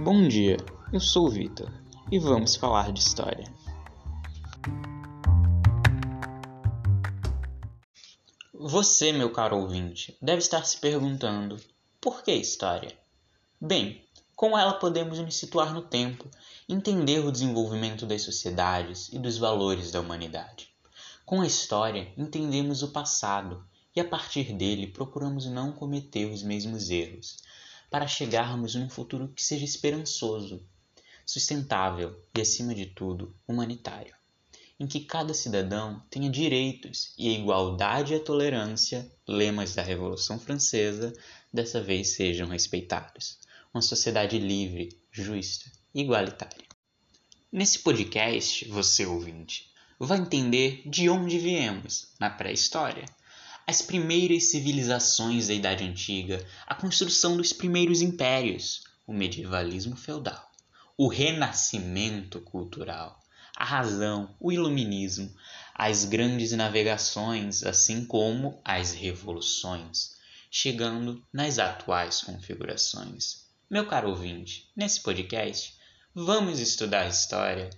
Bom dia, eu sou o Vitor e vamos falar de história. Você, meu caro ouvinte, deve estar se perguntando: por que história? Bem, com ela podemos nos situar no tempo, entender o desenvolvimento das sociedades e dos valores da humanidade. Com a história, entendemos o passado e a partir dele procuramos não cometer os mesmos erros, para chegarmos num futuro que seja esperançoso, sustentável e, acima de tudo, humanitário, em que cada cidadão tenha direitos e a igualdade e a tolerância, lemas da Revolução Francesa, dessa vez sejam respeitados. Uma sociedade livre, justa e igualitária. Nesse podcast, você ouvinte, vai entender de onde viemos na pré-história as primeiras civilizações da Idade Antiga, a construção dos primeiros impérios, o medievalismo feudal, o renascimento cultural, a razão, o iluminismo, as grandes navegações, assim como as revoluções, chegando nas atuais configurações. Meu caro ouvinte, nesse podcast, vamos estudar história